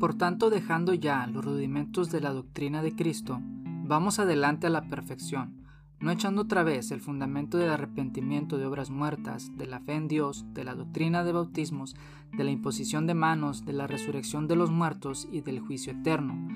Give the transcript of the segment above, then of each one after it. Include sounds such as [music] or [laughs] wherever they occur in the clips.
Por tanto, dejando ya los rudimentos de la doctrina de Cristo, vamos adelante a la perfección, no echando otra vez el fundamento del arrepentimiento de obras muertas, de la fe en Dios, de la doctrina de bautismos, de la imposición de manos, de la resurrección de los muertos y del juicio eterno.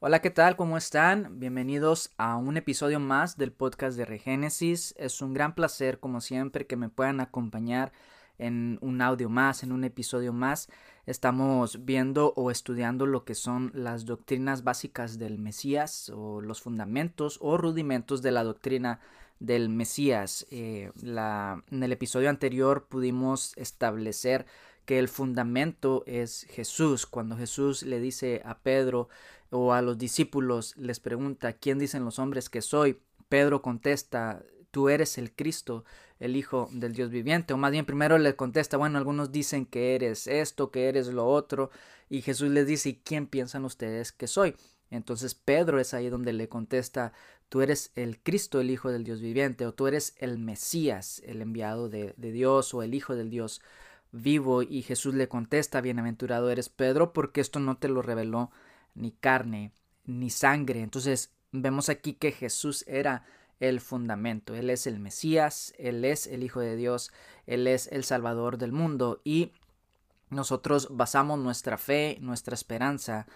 Hola, ¿qué tal? ¿Cómo están? Bienvenidos a un episodio más del podcast de Regénesis. Es un gran placer, como siempre, que me puedan acompañar en un audio más, en un episodio más. Estamos viendo o estudiando lo que son las doctrinas básicas del Mesías o los fundamentos o rudimentos de la doctrina del Mesías. Eh, en el episodio anterior pudimos establecer que el fundamento es Jesús. Cuando Jesús le dice a Pedro o a los discípulos, les pregunta, ¿quién dicen los hombres que soy? Pedro contesta, tú eres el Cristo, el Hijo del Dios viviente. O más bien primero le contesta, bueno, algunos dicen que eres esto, que eres lo otro. Y Jesús les dice, ¿y quién piensan ustedes que soy? Entonces Pedro es ahí donde le contesta, tú eres el Cristo, el Hijo del Dios viviente, o tú eres el Mesías, el enviado de, de Dios, o el Hijo del Dios vivo. Y Jesús le contesta, bienaventurado eres Pedro, porque esto no te lo reveló ni carne, ni sangre. Entonces vemos aquí que Jesús era el fundamento. Él es el Mesías, Él es el Hijo de Dios, Él es el Salvador del mundo y nosotros basamos nuestra fe, nuestra esperanza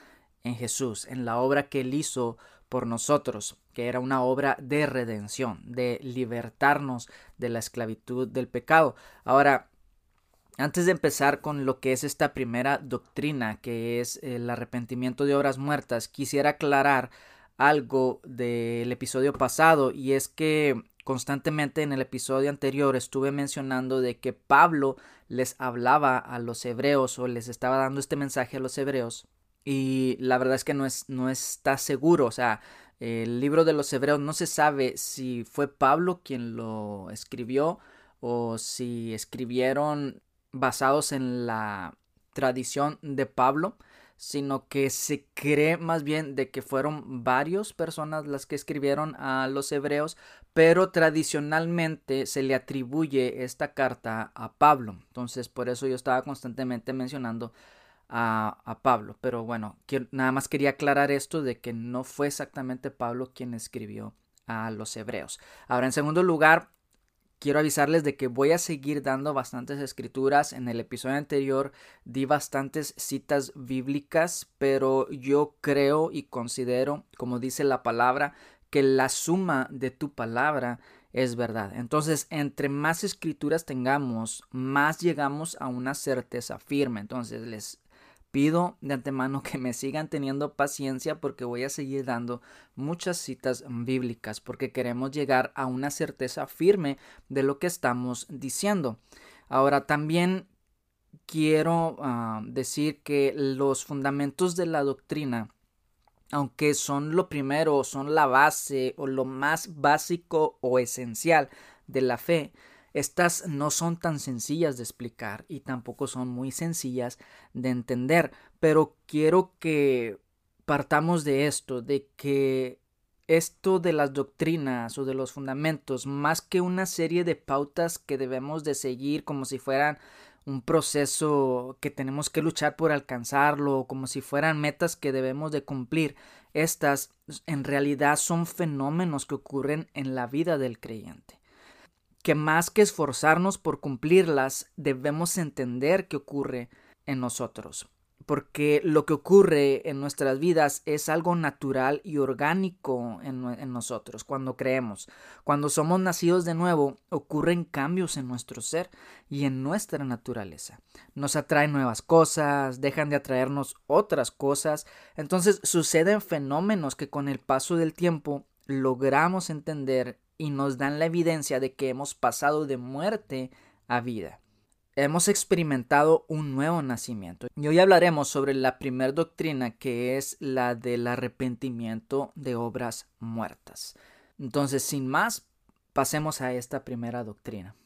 en Jesús, en la obra que Él hizo por nosotros, que era una obra de redención, de libertarnos de la esclavitud del pecado. Ahora, antes de empezar con lo que es esta primera doctrina, que es el arrepentimiento de obras muertas, quisiera aclarar algo del episodio pasado y es que constantemente en el episodio anterior estuve mencionando de que Pablo les hablaba a los hebreos o les estaba dando este mensaje a los hebreos y la verdad es que no, es, no está seguro, o sea, el libro de los hebreos no se sabe si fue Pablo quien lo escribió o si escribieron basados en la tradición de Pablo sino que se cree más bien de que fueron varias personas las que escribieron a los hebreos, pero tradicionalmente se le atribuye esta carta a Pablo. Entonces, por eso yo estaba constantemente mencionando a, a Pablo. Pero bueno, nada más quería aclarar esto de que no fue exactamente Pablo quien escribió a los hebreos. Ahora, en segundo lugar, quiero avisarles de que voy a seguir dando bastantes escrituras. En el episodio anterior di bastantes citas bíblicas, pero yo creo y considero, como dice la palabra, que la suma de tu palabra es verdad. Entonces, entre más escrituras tengamos, más llegamos a una certeza firme. Entonces, les Pido de antemano que me sigan teniendo paciencia porque voy a seguir dando muchas citas bíblicas porque queremos llegar a una certeza firme de lo que estamos diciendo. Ahora también quiero ah, decir que los fundamentos de la doctrina aunque son lo primero, son la base o lo más básico o esencial de la fe, estas no son tan sencillas de explicar y tampoco son muy sencillas de entender, pero quiero que partamos de esto, de que esto de las doctrinas o de los fundamentos, más que una serie de pautas que debemos de seguir como si fueran un proceso que tenemos que luchar por alcanzarlo, como si fueran metas que debemos de cumplir, estas en realidad son fenómenos que ocurren en la vida del creyente que más que esforzarnos por cumplirlas, debemos entender qué ocurre en nosotros. Porque lo que ocurre en nuestras vidas es algo natural y orgánico en, en, nosotros cuando creemos. Cuando somos nacidos de nuevo, ocurren cambios en nuestro ser y en nuestra naturaleza. Nos atraen nuevas cosas, dejan de atraernos otras cosas. Entonces suceden fenómenos que con el paso del tiempo logramos entender y nos dan la evidencia de que hemos pasado de muerte a vida. Hemos experimentado un nuevo nacimiento. Y hoy hablaremos sobre la primera doctrina que es la del arrepentimiento de obras muertas. Entonces, sin más, pasemos a esta primera doctrina.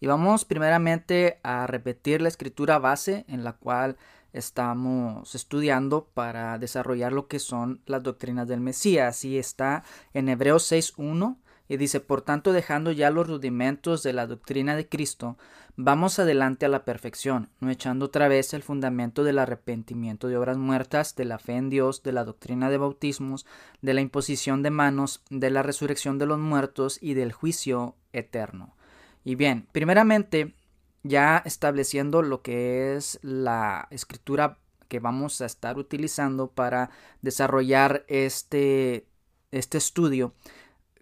Y vamos primeramente a repetir la escritura base en la cual estamos estudiando para desarrollar lo que son las doctrinas del Mesías. Y está en Hebreos 6.1 Y dice, por tanto, dejando ya los rudimentos de la doctrina de Cristo, vamos adelante a la perfección, no echando otra vez el fundamento del arrepentimiento de obras muertas, de la fe en Dios, de la doctrina de bautismos, de la imposición de manos, de la resurrección de los muertos y del juicio eterno. Y bien, primeramente, ya estableciendo lo que es la escritura que vamos a estar utilizando para desarrollar este, este estudio,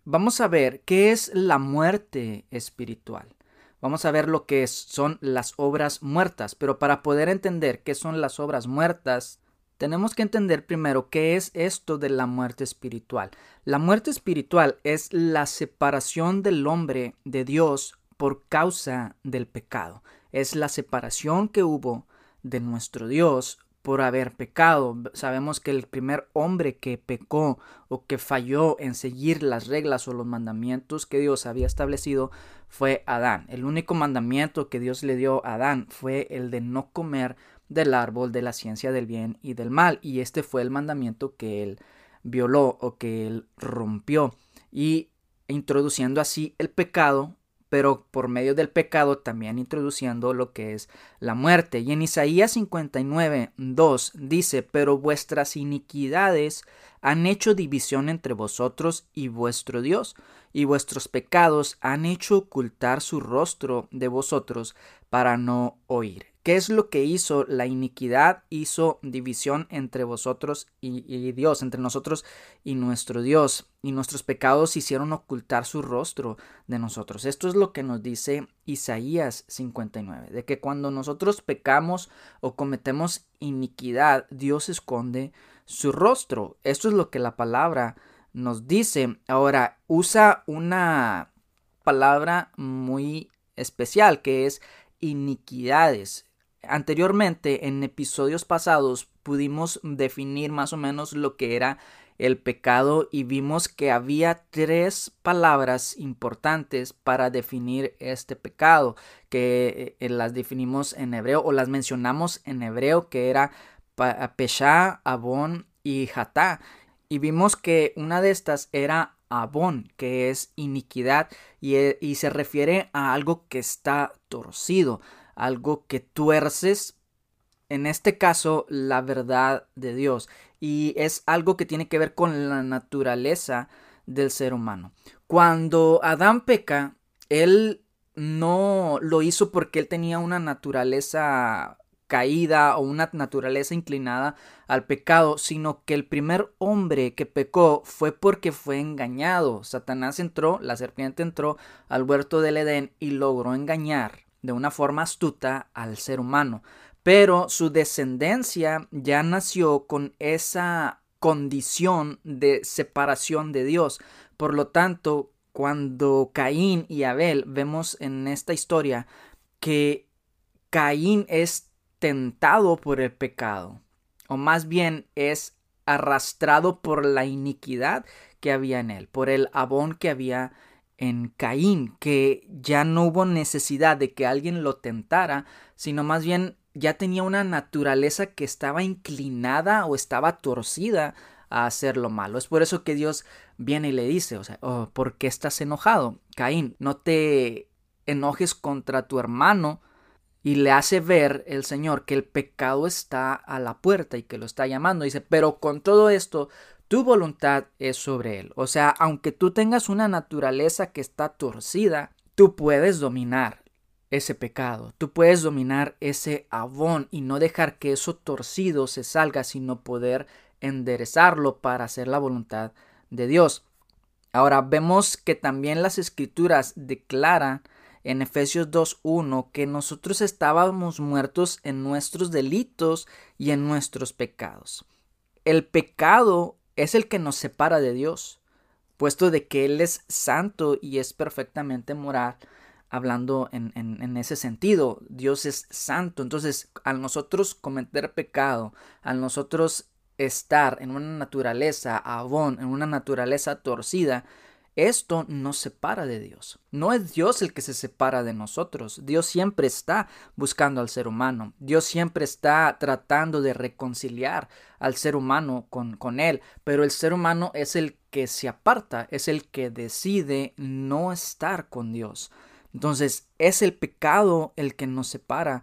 vamos a ver qué es la muerte espiritual. Vamos a ver lo que son las obras muertas, pero para poder entender qué son las obras muertas, tenemos que entender primero qué es esto de la muerte espiritual. La muerte espiritual es la separación del hombre de Dios por causa del pecado. Es la separación que hubo de nuestro Dios por haber pecado. Sabemos que el primer hombre que pecó o que falló en seguir las reglas o los mandamientos que Dios había establecido fue Adán. El único mandamiento que Dios le dio a Adán fue el de no comer del árbol de la ciencia del bien y del mal. Y este fue el mandamiento que él violó o que él rompió. Y introduciendo así el pecado pero por medio del pecado también introduciendo lo que es la muerte. Y en Isaías 59, 2 dice, pero vuestras iniquidades han hecho división entre vosotros y vuestro Dios, y vuestros pecados han hecho ocultar su rostro de vosotros para no oír. ¿Qué es lo que hizo la iniquidad? Hizo división entre vosotros y, Dios, entre nosotros y nuestro Dios. Y nuestros pecados hicieron ocultar su rostro de nosotros. Esto es lo que nos dice Isaías 59, de que cuando nosotros pecamos o cometemos iniquidad, Dios esconde su rostro. Esto es lo que la palabra nos dice. Ahora, usa una palabra muy especial que es iniquidades. Anteriormente, en episodios pasados, pudimos definir más o menos lo que era el pecado y vimos que había tres palabras importantes para definir este pecado, que eh, las definimos en hebreo o las mencionamos en hebreo, que era Pesha, Abón y Hatá. Y vimos que una de estas era Abón, que es iniquidad, y, eh, y se refiere a algo que está torcido algo que tuerces, en este caso, la verdad de Dios. Y es algo que tiene que ver con la naturaleza del ser humano. Cuando Adán peca, él no lo hizo porque él tenía una naturaleza caída o una naturaleza inclinada al pecado, sino que el primer hombre que pecó fue porque fue engañado. Satanás entró, la serpiente entró al huerto del Edén y logró engañar de una forma astuta al ser humano, pero su descendencia ya nació con esa condición de separación de Dios. Por lo tanto, cuando Caín y Abel vemos en esta historia que Caín es tentado por el pecado, o más bien es arrastrado por la iniquidad que había en él, por el abón que había en Caín, que ya no hubo necesidad de que alguien lo tentara, sino más bien ya tenía una naturaleza que estaba inclinada o estaba torcida a hacer lo malo. Es por eso que Dios viene y le dice, o sea, oh, ¿por qué estás enojado? Caín, no te enojes contra tu hermano. Y le hace ver el Señor que el pecado está a la puerta y que lo está llamando. Dice, pero con todo esto, tu voluntad es sobre él. O sea, aunque tú tengas una naturaleza que está torcida, tú puedes dominar ese pecado, tú puedes dominar ese abón y no dejar que eso torcido se salga, sino poder enderezarlo para hacer la voluntad de Dios. Ahora vemos que también las escrituras declaran en Efesios 2.1 que nosotros estábamos muertos en nuestros delitos y en nuestros pecados. El pecado es el que nos separa de Dios, puesto de que Él es santo y es perfectamente moral, hablando en, en, ese sentido, Dios es santo, entonces al nosotros cometer pecado, al nosotros estar en una naturaleza abón, en una naturaleza torcida, esto nos separa de Dios. No es Dios el que se separa de nosotros. Dios siempre está buscando al ser humano. Dios siempre está tratando de reconciliar al ser humano con, con Él. Pero el ser humano es el que se aparta, es el que decide no estar con Dios. Entonces es el pecado el que nos separa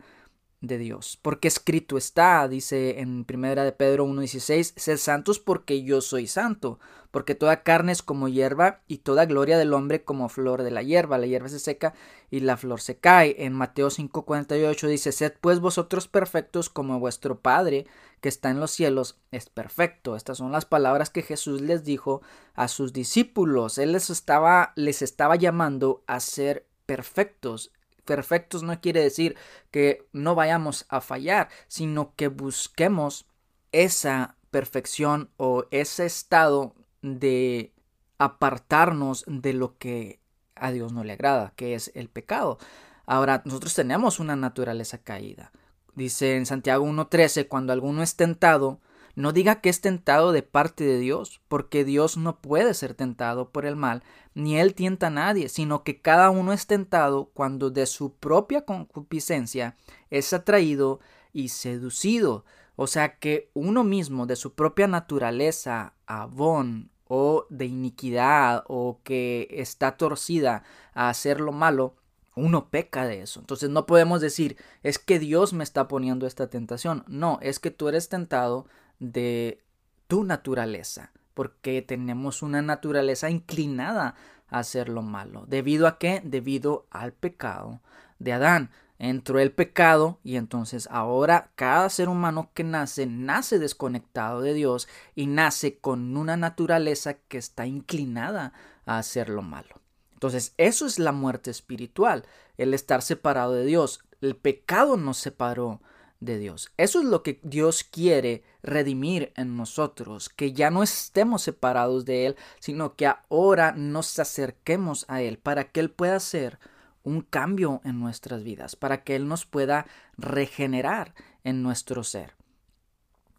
de Dios. Porque escrito está, dice en primera de Pedro 1.16, sed santos porque yo soy santo, porque toda carne es como hierba y toda gloria del hombre como flor de la hierba. La hierba se seca y la flor se cae. En Mateo 5.48 dice, sed pues vosotros perfectos como vuestro Padre que está en los cielos es perfecto. Estas son las palabras que Jesús les dijo a sus discípulos. Él les estaba, les estaba llamando a ser perfectos perfectos no quiere decir que no vayamos a fallar, sino que busquemos esa perfección o ese estado de apartarnos de lo que a Dios no le agrada, que es el pecado. Ahora, nosotros tenemos una naturaleza caída. Dice en Santiago 1.13, cuando alguno es tentado, no diga que es tentado de parte de Dios, porque Dios no puede ser tentado por el mal, ni él tienta a nadie, sino que cada uno es tentado cuando de su propia concupiscencia es atraído y seducido. O sea que uno mismo de su propia naturaleza, abón o de iniquidad o que está torcida a hacer lo malo, uno peca de eso. Entonces no podemos decir, es que Dios me está poniendo esta tentación. No, es que tú eres tentado de tu naturaleza, porque tenemos una naturaleza inclinada a hacer lo malo. ¿Debido a qué? Debido al pecado de Adán. Entró el pecado y entonces ahora cada ser humano que nace nace desconectado de Dios y nace con una naturaleza que está inclinada a hacer lo malo. Entonces eso es la muerte espiritual, el estar separado de Dios. El pecado nos separó de Dios. Eso es lo que Dios quiere redimir en nosotros, que ya no estemos separados de Él, sino que ahora nos acerquemos a Él para que Él pueda hacer un cambio en nuestras vidas, para que Él nos pueda regenerar en nuestro ser.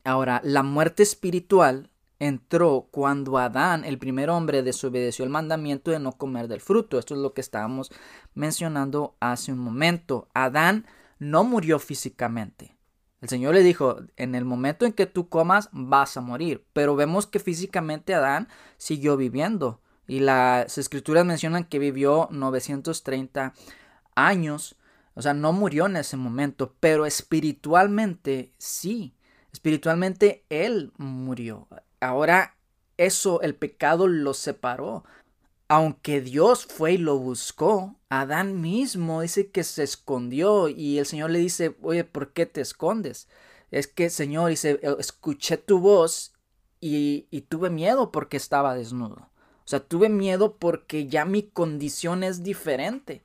Ahora, la muerte espiritual entró cuando Adán, el primer hombre, desobedeció el mandamiento de no comer del fruto. Esto es lo que estábamos mencionando hace un momento. Adán no murió físicamente. El Señor le dijo, en el momento en que tú comas vas a morir. Pero vemos que físicamente Adán siguió viviendo. Y las escrituras mencionan que vivió 930 años. O sea, no murió en ese momento, pero espiritualmente sí. Espiritualmente él murió. Ahora eso, el pecado lo separó aunque Dios fue y lo buscó, Adán mismo dice que se escondió y el Señor le dice, oye, ¿por qué te escondes? Es que, Señor, dice, eh, escuché tu voz y, tuve miedo porque estaba desnudo. O sea, tuve miedo porque ya mi condición es diferente.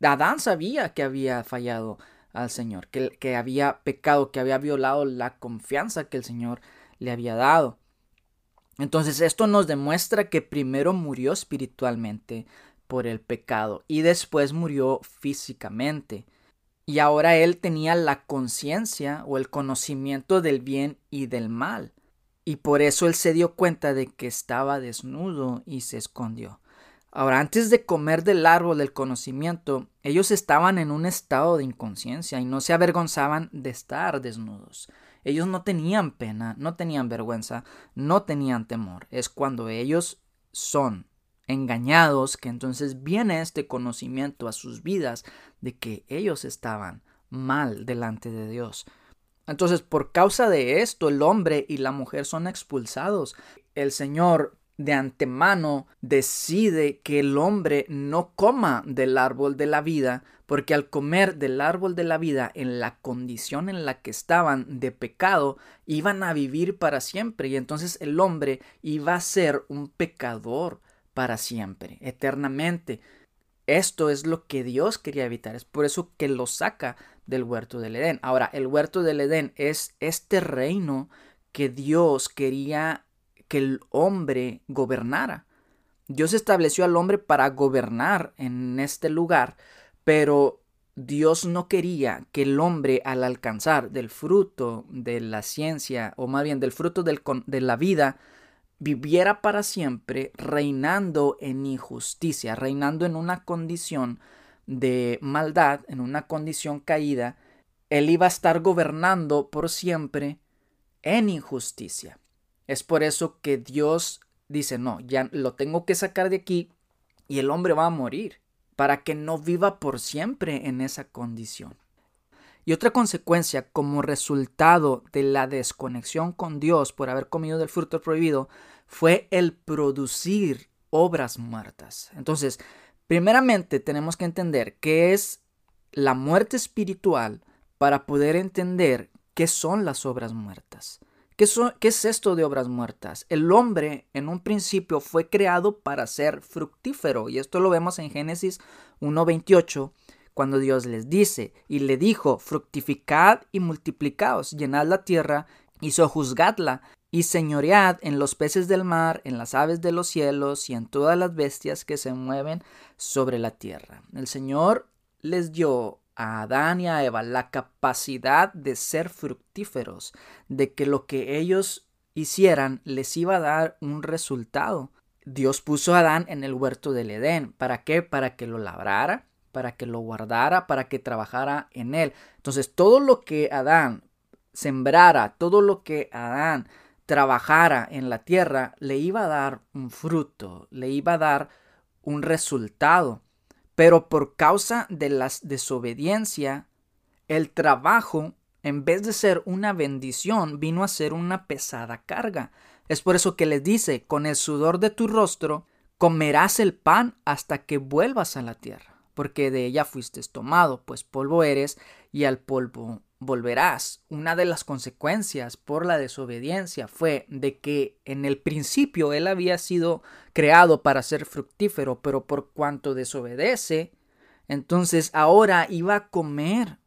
Adán sabía que había fallado al Señor, que había pecado, que había violado la confianza que el Señor le había dado. Entonces esto nos demuestra que primero murió espiritualmente por el pecado y después murió físicamente. Y ahora él tenía la conciencia o el conocimiento del bien y del mal. Y por eso él se dio cuenta de que estaba desnudo y se escondió. Ahora, antes de comer del árbol del conocimiento, ellos estaban en un estado de inconsciencia y no se avergonzaban de estar desnudos. Ellos no tenían pena, no tenían vergüenza, no tenían temor. Es cuando ellos son engañados que entonces viene este conocimiento a sus vidas de que ellos estaban mal delante de Dios. Entonces, por causa de esto, el hombre y la mujer son expulsados. El Señor de antemano decide que el hombre no coma del árbol de la vida, porque al comer del árbol de la vida en la condición en la que estaban de pecado, iban a vivir para siempre y entonces el hombre iba a ser un pecador para siempre, eternamente. Esto es lo que Dios quería evitar, es por eso que lo saca del huerto del Edén. Ahora, el huerto del Edén es este reino que Dios quería que el hombre gobernara. Dios estableció al hombre para gobernar en este lugar, pero Dios no quería que el hombre al alcanzar del fruto de la ciencia, o más bien del fruto de la vida, viviera para siempre reinando en injusticia, reinando en una condición de maldad, en una condición caída, él iba a estar gobernando por siempre en injusticia. Es por eso que Dios dice, no, ya lo tengo que sacar de aquí y el hombre va a morir para que no viva por siempre en esa condición. Y otra consecuencia como resultado de la desconexión con Dios por haber comido del fruto prohibido fue el producir obras muertas. Entonces, primeramente tenemos que entender qué es la muerte espiritual para poder entender qué son las obras muertas. ¿Qué, ¿Qué, es esto de obras muertas? El hombre en un principio fue creado para ser fructífero y esto lo vemos en Génesis 1.28 cuando Dios les dice y le dijo fructificad y multiplicaos, llenad la tierra y sojuzgadla y señoread en los peces del mar, en las aves de los cielos y en todas las bestias que se mueven sobre la tierra. El Señor les dio a Adán y a Eva la capacidad de ser fructíferos, de que lo que ellos hicieran les iba a dar un resultado. Dios puso a Adán en el huerto del Edén. ¿Para qué? Para que lo labrara, para que lo guardara, para que trabajara en él. Entonces, todo lo que Adán sembrara, todo lo que Adán trabajara en la tierra, le iba a dar un fruto, le iba a dar un resultado. Pero por causa de la desobediencia, el trabajo, en vez de ser una bendición, vino a ser una pesada carga. Es por eso que les dice, con el sudor de tu rostro, comerás el pan hasta que vuelvas a la tierra, porque de ella fuiste tomado, pues polvo eres y al polvo volverás. Una de las consecuencias por la desobediencia fue de que en el principio él había sido creado para ser fructífero, pero por cuanto desobedece, entonces ahora iba a comer,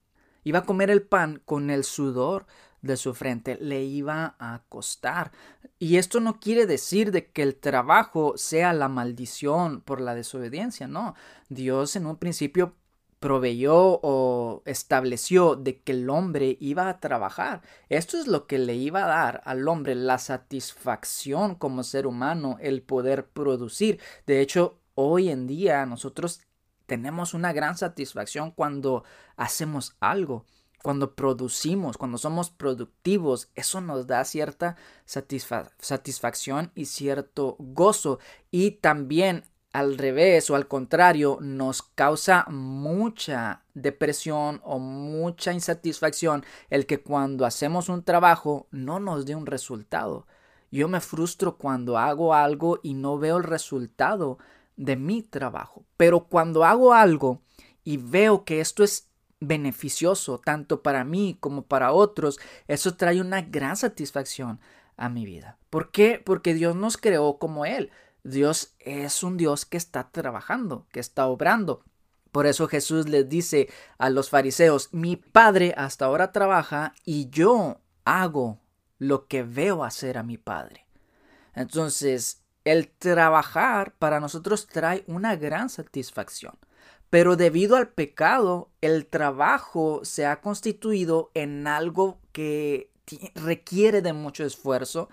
iba a comer el pan con el sudor de su frente, le iba a costar. Y esto no quiere decir de que el trabajo sea la maldición por la desobediencia, no. Dios en un principio proveyó o estableció de que el hombre iba a trabajar. Esto es lo que le iba a dar al hombre la satisfacción como ser humano, el poder producir. De hecho, hoy en día nosotros tenemos una gran satisfacción cuando hacemos algo. Cuando producimos, cuando somos productivos, eso nos da cierta satisfacción y cierto gozo. Y también al revés o al contrario nos causa mucha depresión o mucha insatisfacción el que cuando hacemos un trabajo no nos dé un resultado. Yo me frustro cuando hago algo y no veo el resultado de mi trabajo. Pero cuando hago algo y veo que esto es beneficioso tanto para mí como para otros, eso trae una gran satisfacción a mi vida. ¿Por qué? Porque Dios nos creó como Él. Dios es un Dios que está trabajando, que está obrando. Por eso Jesús les dice a los fariseos, mi Padre hasta ahora trabaja y yo hago lo que veo hacer a mi Padre. Entonces, el trabajar para nosotros trae una gran satisfacción. Pero debido al pecado, el trabajo se ha constituido en algo que requiere de mucho esfuerzo,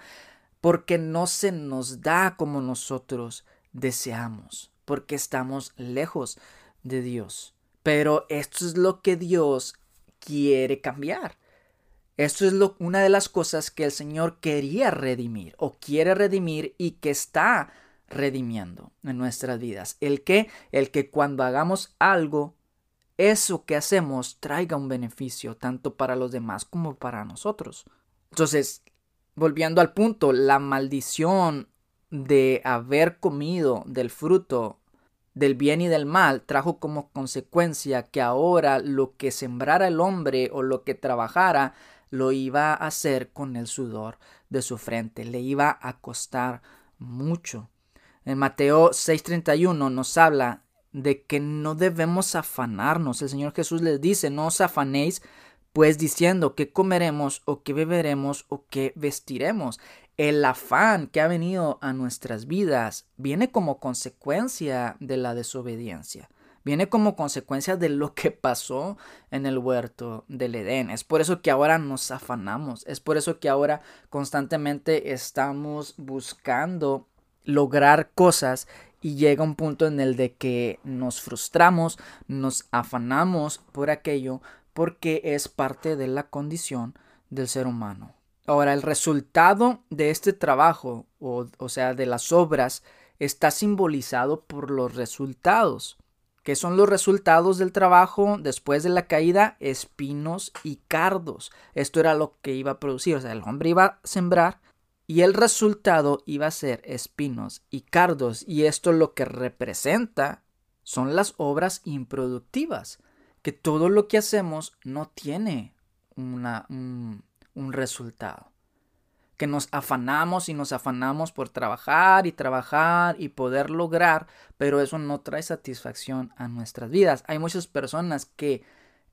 porque no se nos da como nosotros deseamos, porque estamos lejos de Dios. Pero esto es lo que Dios quiere cambiar. Esto es lo, una de las cosas que el Señor quería redimir o quiere redimir y que está redimiendo en nuestras vidas. El que, el que cuando hagamos algo, eso que hacemos traiga un beneficio tanto para los demás como para nosotros. Entonces, volviendo al punto, la maldición de haber comido del fruto del bien y del mal trajo como consecuencia que ahora lo que sembrara el hombre o lo que trabajara lo iba a hacer con el sudor de su frente, le iba a costar mucho. En Mateo 6:31 nos habla de que no debemos afanarnos. El Señor Jesús les dice, no os afanéis pues diciendo qué comeremos o qué beberemos o qué vestiremos. El afán que ha venido a nuestras vidas viene como consecuencia de la desobediencia. viene como consecuencia de lo que pasó en el huerto del Edén. Es por eso que ahora nos afanamos, es por eso que ahora constantemente estamos buscando lograr cosas y llega un punto en el de que nos frustramos, nos afanamos por aquello porque es parte de la condición del ser humano. Ahora, el resultado de este trabajo, o, sea, de las obras, está simbolizado por los resultados. ¿Qué son los resultados del trabajo después de la caída? Espinos y cardos. Esto era lo que iba a producir. O sea, el hombre iba a sembrar y el resultado iba a ser espinos y cardos. Y esto lo que representa son las obras improductivas. Que todo lo que hacemos no tiene una, un, un resultado que nos afanamos y nos afanamos por trabajar y trabajar y poder lograr, pero eso no trae satisfacción a nuestras vidas. Hay muchas personas que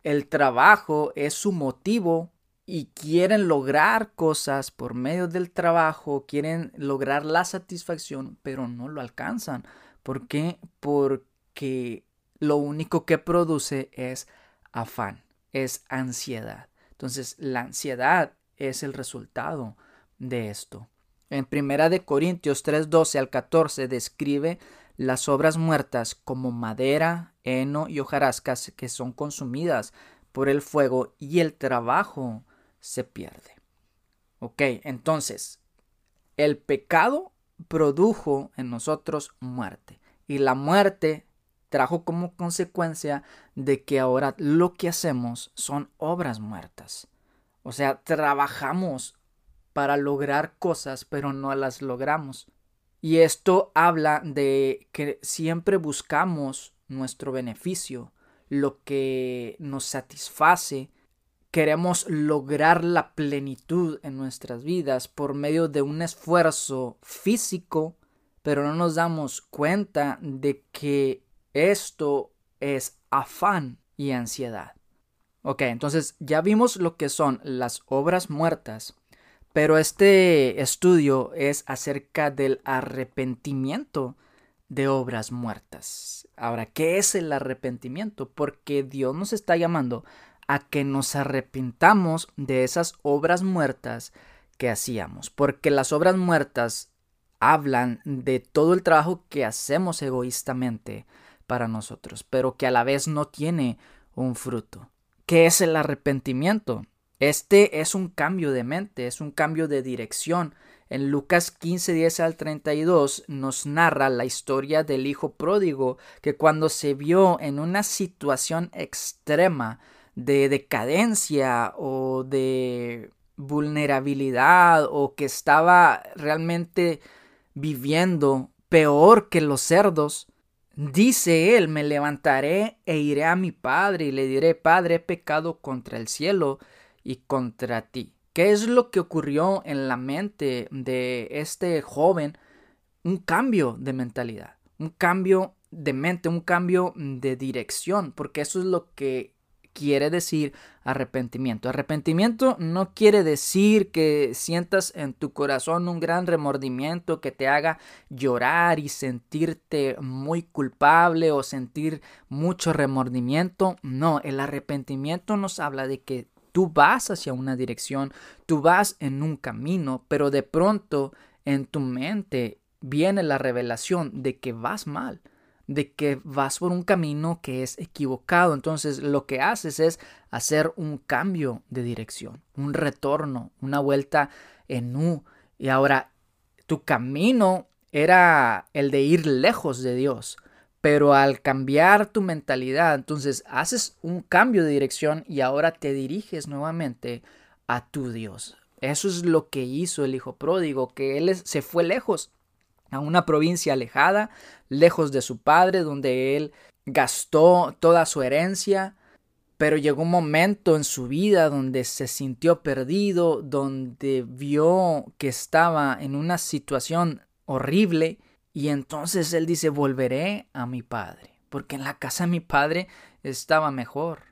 el trabajo es su motivo y quieren lograr cosas por medio del trabajo, quieren lograr la satisfacción, pero no lo alcanzan. ¿Por qué? Porque lo único que produce es afán, es ansiedad. Entonces, la ansiedad es el resultado de esto. En Primera de Corintios 3:12 al 14 describe las obras muertas como madera, heno y hojarascas que son consumidas por el fuego y el trabajo se pierde. Ok, entonces, el pecado produjo en nosotros muerte y la muerte trajo como consecuencia de que ahora lo que hacemos son obras muertas. O sea, trabajamos para lograr cosas, pero no las logramos. Y esto habla de que siempre buscamos nuestro beneficio, lo que nos satisface. Queremos lograr la plenitud en nuestras vidas por medio de un esfuerzo físico, pero no nos damos cuenta de que esto es afán y ansiedad. Ok, entonces ya vimos lo que son las obras muertas pero este estudio es acerca del arrepentimiento de obras muertas. Ahora, ¿qué es el arrepentimiento? Porque Dios nos está llamando a que nos arrepintamos de esas obras muertas que hacíamos. Porque las obras muertas hablan de todo el trabajo que hacemos egoístamente para nosotros, pero que a la vez no tiene un fruto. ¿Qué es el arrepentimiento? Este es un cambio de mente, es un cambio de dirección. En Lucas 15, 10 al 32 nos narra la historia del hijo pródigo que cuando se vio en una situación extrema de decadencia o de vulnerabilidad o que estaba realmente viviendo peor que los cerdos, dice él, me levantaré e iré a mi padre y le diré, Padre, he pecado contra el cielo y contra ti. ¿Qué es lo que ocurrió en la mente de este joven? Un cambio de mentalidad, un cambio de mente, un cambio de dirección, porque eso es lo que quiere decir arrepentimiento. Arrepentimiento no quiere decir que sientas en tu corazón un gran remordimiento que te haga llorar y sentirte muy culpable o sentir mucho remordimiento. No, el arrepentimiento nos habla de que Tú vas hacia una dirección, tú vas en un camino, pero de pronto en tu mente viene la revelación de que vas mal, de que vas por un camino que es equivocado. Entonces lo que haces es hacer un cambio de dirección, un retorno, una vuelta en U. Y ahora tu camino era el de ir lejos de Dios. Pero al cambiar tu mentalidad, entonces haces un cambio de dirección y ahora te diriges nuevamente a tu Dios. Eso es lo que hizo el hijo pródigo, que él se fue lejos, a una provincia alejada, lejos de su padre, donde él gastó toda su herencia, pero llegó un momento en su vida donde se sintió perdido, donde vio que estaba en una situación horrible y entonces él dice, volveré a mi padre, porque en la casa de mi padre estaba mejor.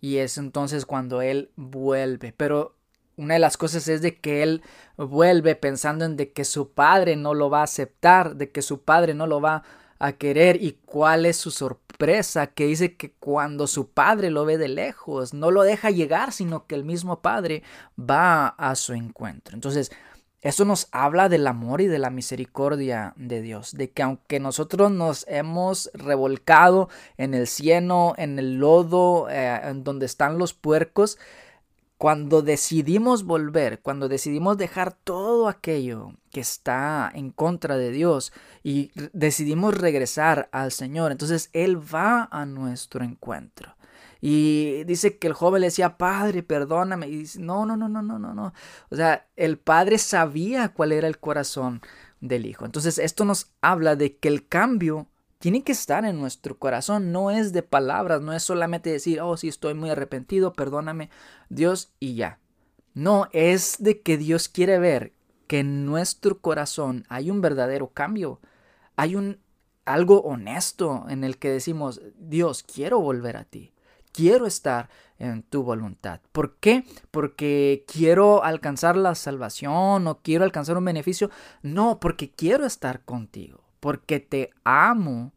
Y es entonces cuando él vuelve. Pero una de las cosas es de que él vuelve pensando en de que su padre no lo va a aceptar, de que su padre no lo va a querer. ¿Y cuál es su, sorpresa que dice que cuando su padre lo ve de lejos, no lo deja llegar, sino que el mismo padre va a su encuentro. Entonces, eso nos habla del amor y de la misericordia de Dios, de que aunque nosotros nos hemos revolcado en el cieno, en el lodo, eh, en donde están los puercos, cuando decidimos volver, cuando decidimos dejar todo aquello que está en contra de Dios y decidimos regresar al Señor, entonces Él va a nuestro encuentro. Y dice que el joven le decía, Padre, perdóname. Y dice, no, no, no, no, no, no, no. O sea, el padre sabía cuál era el corazón del hijo. Entonces, esto nos habla de que el cambio tiene que estar en nuestro corazón. No es de palabras, no es solamente decir, oh, sí, estoy muy arrepentido, perdóname, Dios, y ya. No, es de que Dios quiere ver que en nuestro corazón hay un verdadero cambio. Hay un algo honesto en el que decimos, Dios, quiero volver a ti quiero estar en tu voluntad. ¿Por qué? Porque quiero alcanzar la salvación o quiero alcanzar un beneficio. No, porque quiero estar contigo, porque te amo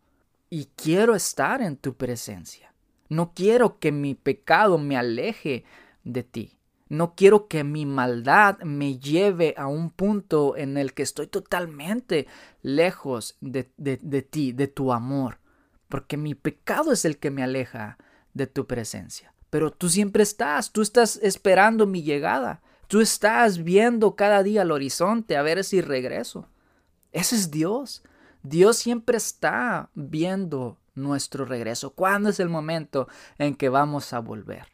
y quiero estar en tu presencia. No quiero que mi pecado me aleje de ti. No quiero que mi maldad me lleve a un punto en el que estoy totalmente lejos de, de ti, de tu amor. Porque mi pecado es el que me aleja de tu presencia. Pero tú siempre estás, tú estás esperando mi llegada. Tú estás viendo cada día al horizonte a ver si regreso. Ese es Dios. Dios siempre está viendo nuestro regreso. ¿Cuándo es el momento en que vamos a volver?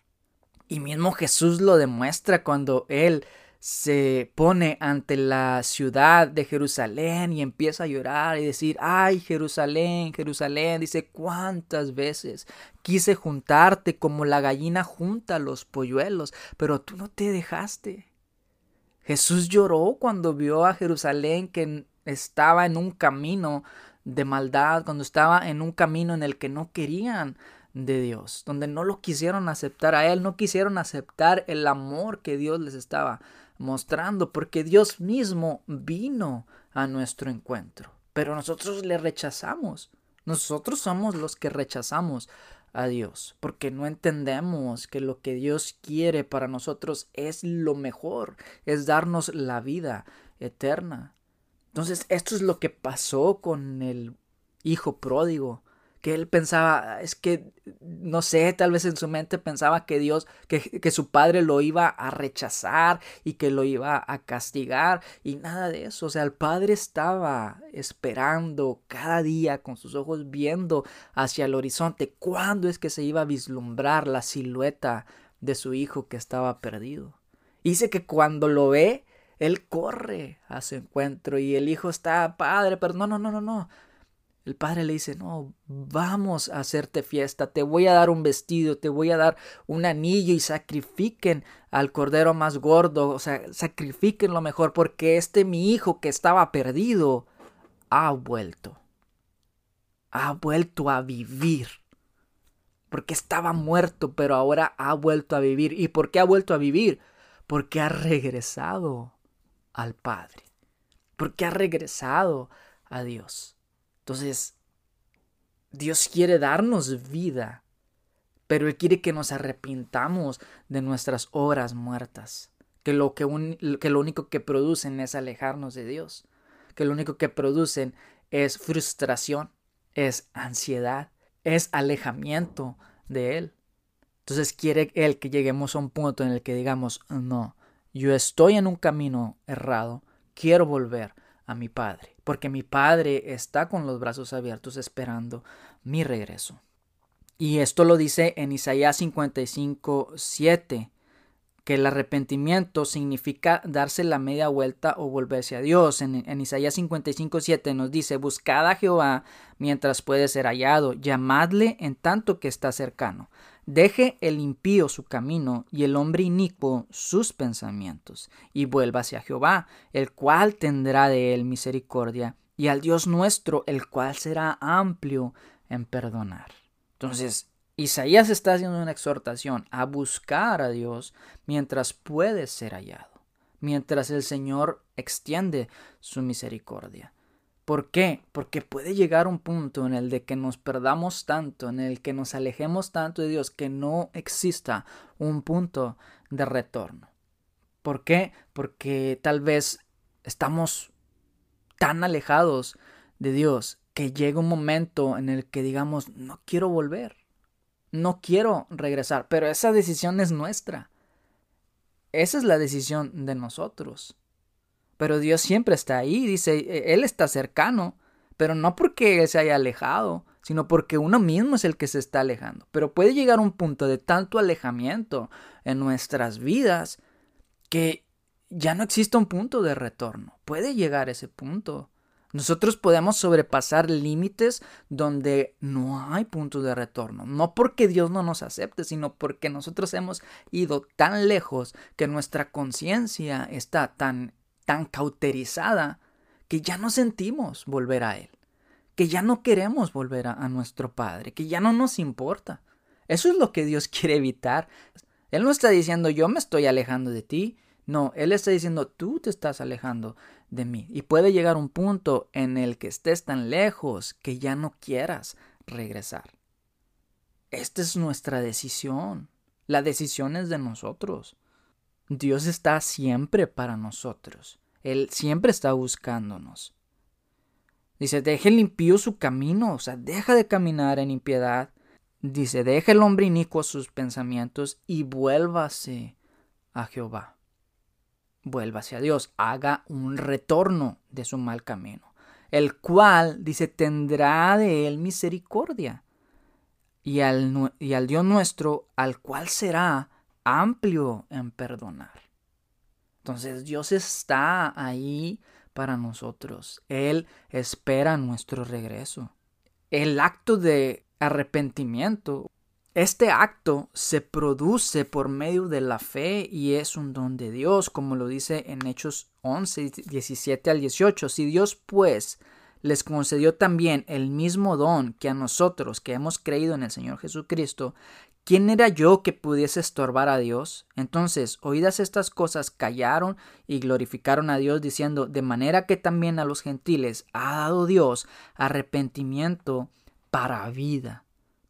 Y mismo Jesús lo demuestra cuando Él se pone ante la ciudad de Jerusalén y empieza a llorar y decir, ay Jerusalén, Jerusalén, dice, ¿cuántas veces quise juntarte como la gallina junta los polluelos, pero tú no te dejaste? Jesús lloró cuando vio a Jerusalén que estaba en un camino de maldad, cuando estaba en un camino en el que no querían de Dios, donde no lo quisieron aceptar a Él, no quisieron aceptar el amor que Dios les estaba mostrando, porque Dios mismo vino a nuestro encuentro, pero nosotros le rechazamos. Nosotros somos los que rechazamos a Dios, porque no entendemos que lo que Dios quiere para nosotros es lo mejor, es darnos la vida eterna. Entonces, esto es lo que pasó con el hijo pródigo que él pensaba, es que, no sé, tal vez en su mente pensaba que Dios, que, que, su padre lo iba a rechazar y que lo iba a castigar y nada de eso. O sea, el padre estaba esperando cada día con sus ojos viendo hacia el horizonte cuándo es que se iba a vislumbrar la silueta de su hijo que estaba perdido. Dice que cuando lo ve, él corre a su encuentro y el hijo está, padre, pero no, no, no, no, no. El padre le dice, no, vamos a hacerte fiesta, te voy a dar un vestido, te voy a dar un anillo y sacrifiquen al cordero más gordo, o sea, sacrifiquen lo mejor porque este mi hijo que estaba perdido ha vuelto, ha vuelto a vivir. Porque estaba muerto, pero ahora ha vuelto a vivir. ¿Y por qué ha vuelto a vivir? Porque ha regresado al Padre. Porque ha regresado a Dios. Entonces, Dios quiere darnos vida, pero Él quiere que nos arrepintamos de nuestras obras muertas, que lo, que, lo único que producen es alejarnos de Dios, que lo único que producen es frustración, es ansiedad, es alejamiento de Él. Entonces quiere Él que lleguemos a un punto en el que digamos, no, yo estoy en un camino errado, quiero volver a mi Padre porque mi Padre está con los brazos abiertos esperando mi regreso. Y esto lo dice en Isaías 55, 7, que el arrepentimiento significa darse la media vuelta o volverse a Dios. En, Isaías 55, 7 nos dice, buscad a Jehová mientras puede ser hallado, llamadle en tanto que está cercano. Deje el impío su camino y el hombre inicuo sus pensamientos, y vuelva hacia Jehová, el cual tendrá de él misericordia, y al Dios nuestro, el cual será amplio en perdonar. Entonces, Isaías está haciendo una exhortación a buscar a Dios mientras puede ser hallado, mientras el Señor extiende su misericordia. ¿Por qué? Porque puede llegar un punto en el de que nos perdamos tanto, en el que nos alejemos tanto de Dios, que no exista un punto de retorno. ¿Por qué? Porque tal vez estamos tan alejados de Dios que llega un momento en el que digamos, no quiero volver, no quiero regresar, pero esa decisión es nuestra. Esa es la decisión de nosotros. Pero Dios siempre está ahí, dice, e, Él está cercano, pero no porque Él se haya alejado, sino porque uno mismo es el que se está alejando. Pero puede llegar un punto de tanto alejamiento en nuestras vidas que ya no existe un punto de retorno. Puede llegar ese punto. Nosotros podemos sobrepasar límites donde no hay punto de retorno. No porque Dios no nos acepte, sino porque nosotros hemos ido tan lejos que nuestra conciencia está tan, tan cauterizada que ya no sentimos volver a Él. Que ya no queremos volver a, a nuestro Padre. Que ya no nos importa. Eso es lo que Dios [laughs] quiere evitar. Él no está diciendo yo me estoy alejando de ti. No, Él está diciendo tú te estás alejando de mí. Y puede llegar un punto en el que estés tan lejos que ya no quieras regresar. Esta es nuestra decisión. La decisión es de nosotros. Dios está siempre para nosotros. Él siempre está buscándonos. Dice, deje limpio su camino, o sea, deja de caminar en impiedad. Dice, deje el hombre inicuo sus pensamientos y vuélvase a Jehová vuelva hacia Dios, haga un retorno de su mal camino, el cual, dice, tendrá de él misericordia, y al, y al Dios nuestro, al cual será amplio en perdonar. Entonces Dios está ahí para nosotros. Él espera nuestro regreso. El acto de arrepentimiento este acto se produce por medio de la fe y es un don de Dios, como lo dice en Hechos 11, 17 al 18. Si Dios pues les concedió también el mismo don que a nosotros que hemos creído en el Señor Jesucristo, ¿quién era yo que pudiese estorbar a Dios? Entonces, oídas estas cosas, callaron y glorificaron a Dios diciendo, de manera que también a los gentiles ha dado Dios arrepentimiento para vida.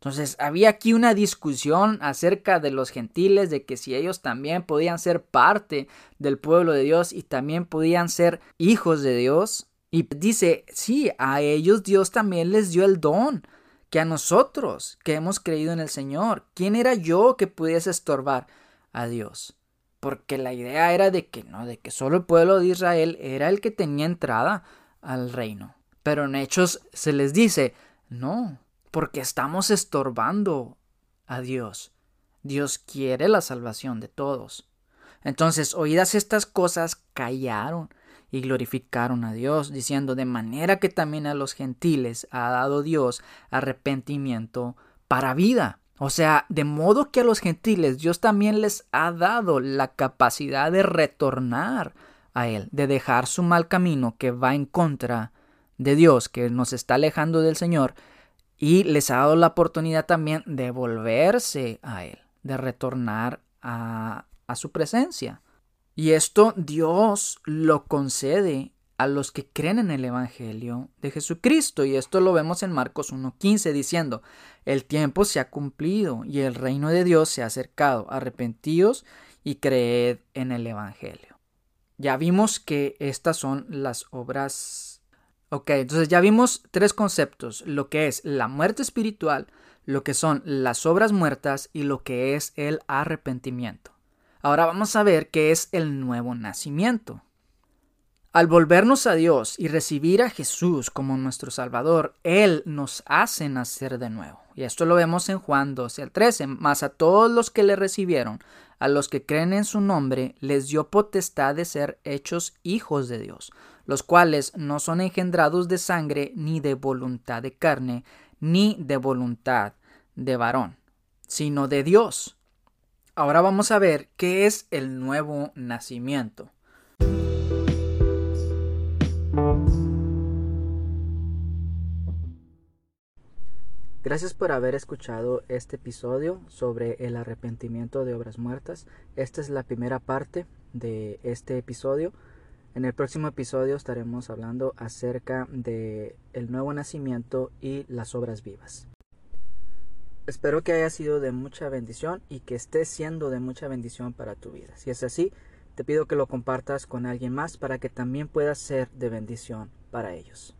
Entonces había aquí una discusión acerca de los gentiles, de que si ellos también podían ser parte del pueblo de Dios y también podían ser hijos de Dios. Y dice, sí, a ellos Dios también les dio el don, que a nosotros que hemos creído en el Señor. ¿Quién era yo que pudiese estorbar a Dios? Porque la idea era de que no, de que solo el pueblo de Israel era el que tenía entrada al reino. Pero en Hechos se les dice, no, porque estamos estorbando a Dios. Dios quiere la salvación de todos. Entonces, oídas estas cosas, callaron y glorificaron a Dios, diciendo, de manera que también a los gentiles ha dado Dios arrepentimiento para vida. O sea, de modo que a los gentiles Dios también les ha dado la capacidad de retornar a Él, de dejar su mal camino que va en contra de Dios, que nos está alejando del Señor, y les ha dado la oportunidad también de volverse a Él, de retornar a, a su presencia. Y esto Dios lo concede a los que creen en el Evangelio de Jesucristo. Y esto lo vemos en Marcos 1.15 diciendo, el tiempo se ha cumplido y el reino de Dios se ha acercado. Arrepentíos y creed en el Evangelio. Ya vimos que estas son las obras Ok, entonces ya vimos tres conceptos, lo que es la muerte espiritual, lo que son las obras muertas y lo que es el arrepentimiento. Ahora vamos a ver qué es el nuevo nacimiento. Al volvernos a Dios y recibir a Jesús como nuestro Salvador, Él nos hace nacer de nuevo. Y esto lo vemos en Juan 12 al 13. Más a todos los que le recibieron, a los que creen en su nombre, les dio potestad de ser hechos hijos de Dios los cuales no son engendrados de sangre, ni de voluntad de carne, ni de voluntad de varón, sino de Dios. Ahora vamos a ver qué es el nuevo nacimiento. Gracias por haber escuchado este episodio sobre el arrepentimiento de obras muertas. Esta es la primera parte de este episodio. En el próximo episodio estaremos hablando acerca de el nuevo nacimiento y las obras vivas. Espero que haya sido de mucha bendición y que esté siendo de mucha bendición para tu vida. Si es así, te pido que lo compartas con alguien más para que también pueda ser de bendición para ellos.